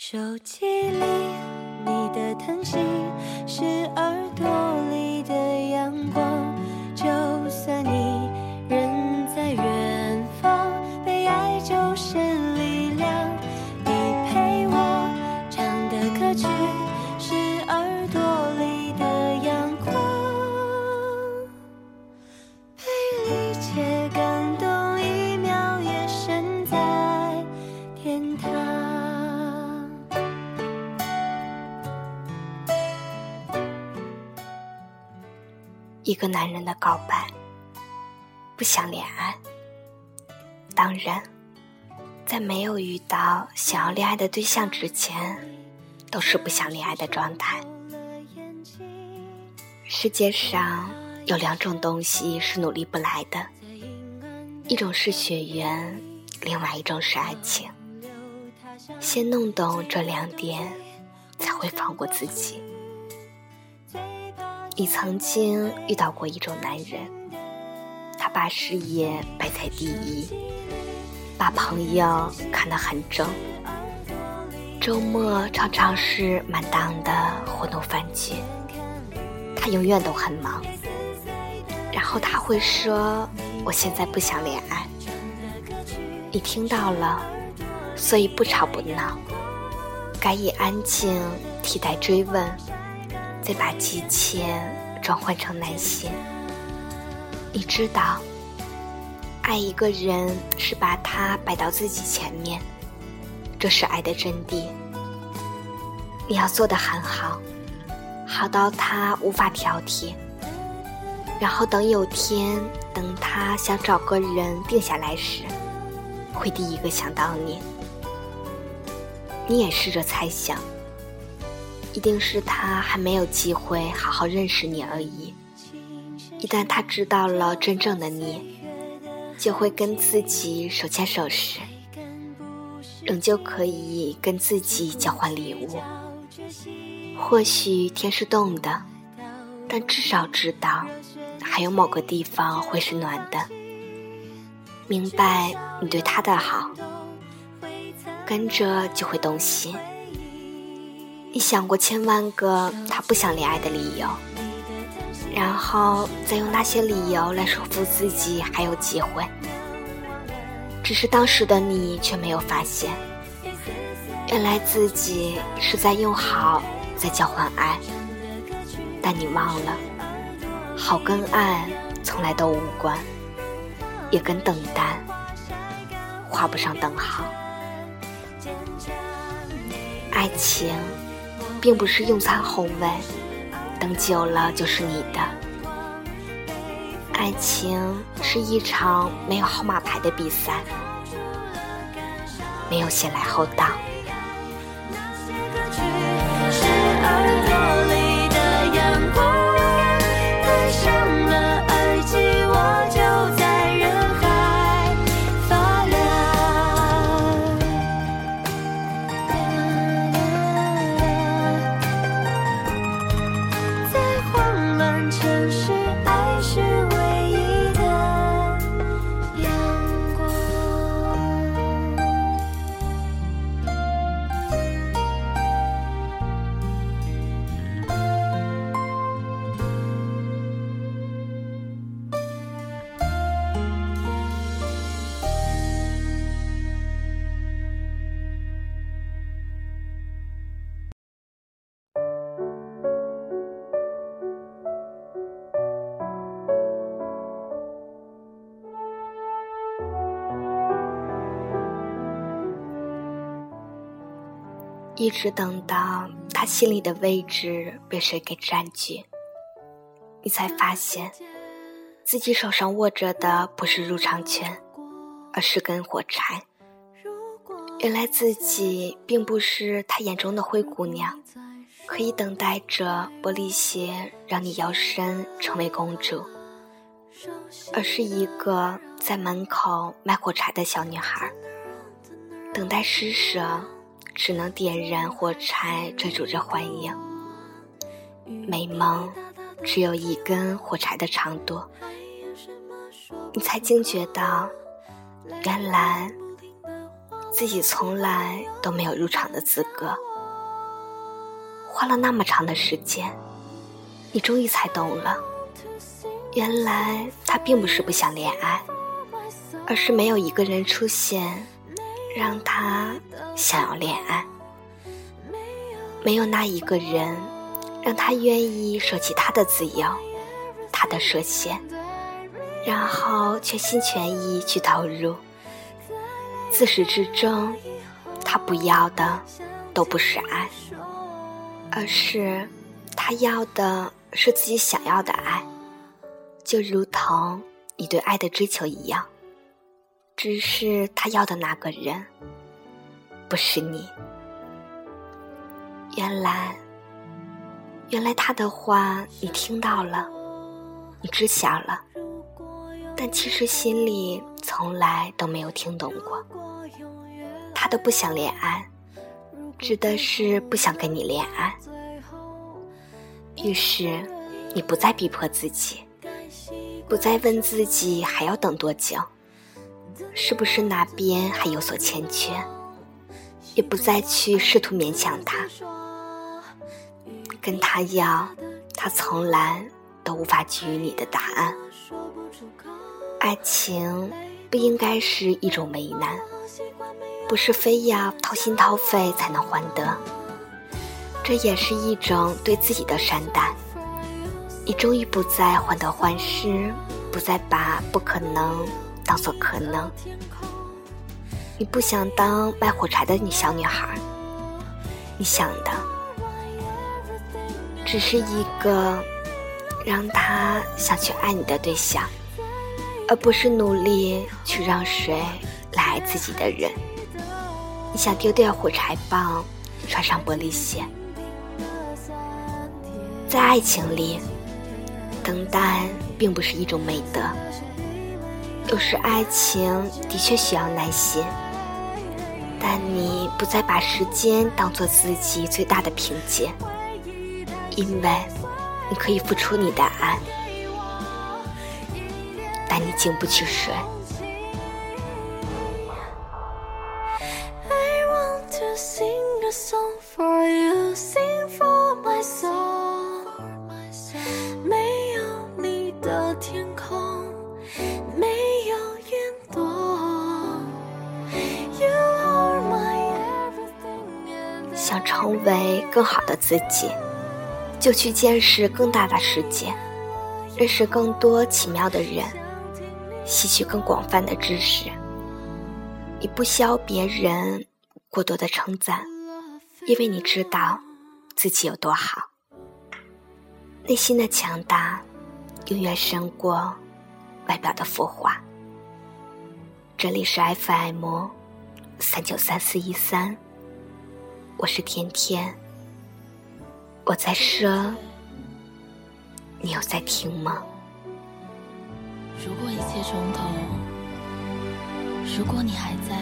手机里你的叹息，是耳朵一个男人的告白，不想恋爱。当然，在没有遇到想要恋爱的对象之前，都是不想恋爱的状态。世界上有两种东西是努力不来的，一种是血缘，另外一种是爱情。先弄懂这两点，才会放过自己。你曾经遇到过一种男人，他把事业摆在第一，把朋友看得很重，周末常常是满档的活动饭局，他永远都很忙。然后他会说：“我现在不想恋爱。”你听到了，所以不吵不闹，该以安静替代追问。再把激切转换成耐心。你知道，爱一个人是把他摆到自己前面，这是爱的真谛。你要做的很好，好到他无法挑剔。然后等有天，等他想找个人定下来时，会第一个想到你。你也试着猜想。一定是他还没有机会好好认识你而已。一旦他知道了真正的你，就会跟自己手牵手时，仍旧可以跟自己交换礼物。或许天是冻的，但至少知道还有某个地方会是暖的。明白你对他的好，跟着就会动心。你想过千万个他不想恋爱的理由，然后再用那些理由来说服自己还有机会。只是当时的你却没有发现，原来自己是在用好在交换爱。但你忘了，好跟爱从来都无关，也跟等待画不上等号。爱情。并不是用餐后问，等久了就是你的。爱情是一场没有号码牌的比赛，没有先来后到。一直等到他心里的位置被谁给占据，你才发现自己手上握着的不是入场券，而是根火柴。原来自己并不是他眼中的灰姑娘，可以等待着玻璃鞋让你摇身成为公主，而是一个在门口卖火柴的小女孩，等待施舍。只能点燃火柴，追逐着幻影。美梦只有一根火柴的长度，你才惊觉到，原来自己从来都没有入场的资格。花了那么长的时间，你终于才懂了，原来他并不是不想恋爱，而是没有一个人出现，让他想要恋爱。没有那一个人，让他愿意舍弃他的自由，他的设限，然后全心全意去投入。自始至终，他不要的都不是爱，而是他要的是自己想要的爱，就如同你对爱的追求一样。只是他要的那个人，不是你。原来，原来他的话你听到了，你知晓了，但其实心里从来都没有听懂过。他的不想恋爱，指的是不想跟你恋爱。于是，你不再逼迫自己，不再问自己还要等多久，是不是哪边还有所欠缺，也不再去试图勉强他。跟他要，他从来都无法给予你的答案。爱情不应该是一种为难，不是非要掏心掏肺才能换得。这也是一种对自己的善待。你终于不再患得患失，不再把不可能当做可能。你不想当卖火柴的女小女孩，你想的。只是一个让他想去爱你的对象，而不是努力去让谁来爱自己的人。你想丢掉火柴棒，穿上玻璃鞋。在爱情里，等待并不是一种美德。有时爱情的确需要耐心，但你不再把时间当做自己最大的凭借。因为你可以付出你的爱，但你经不起水。没有你的天空，为更好的自己。就去见识更大的世界，认识更多奇妙的人，吸取更广泛的知识。你不需要别人过多的称赞，因为你知道自己有多好。内心的强大，永远胜过外表的浮华。这里是 FM 三九三四一三，我是甜甜。我在说，你有在听吗？如果一切从头，如果你还在，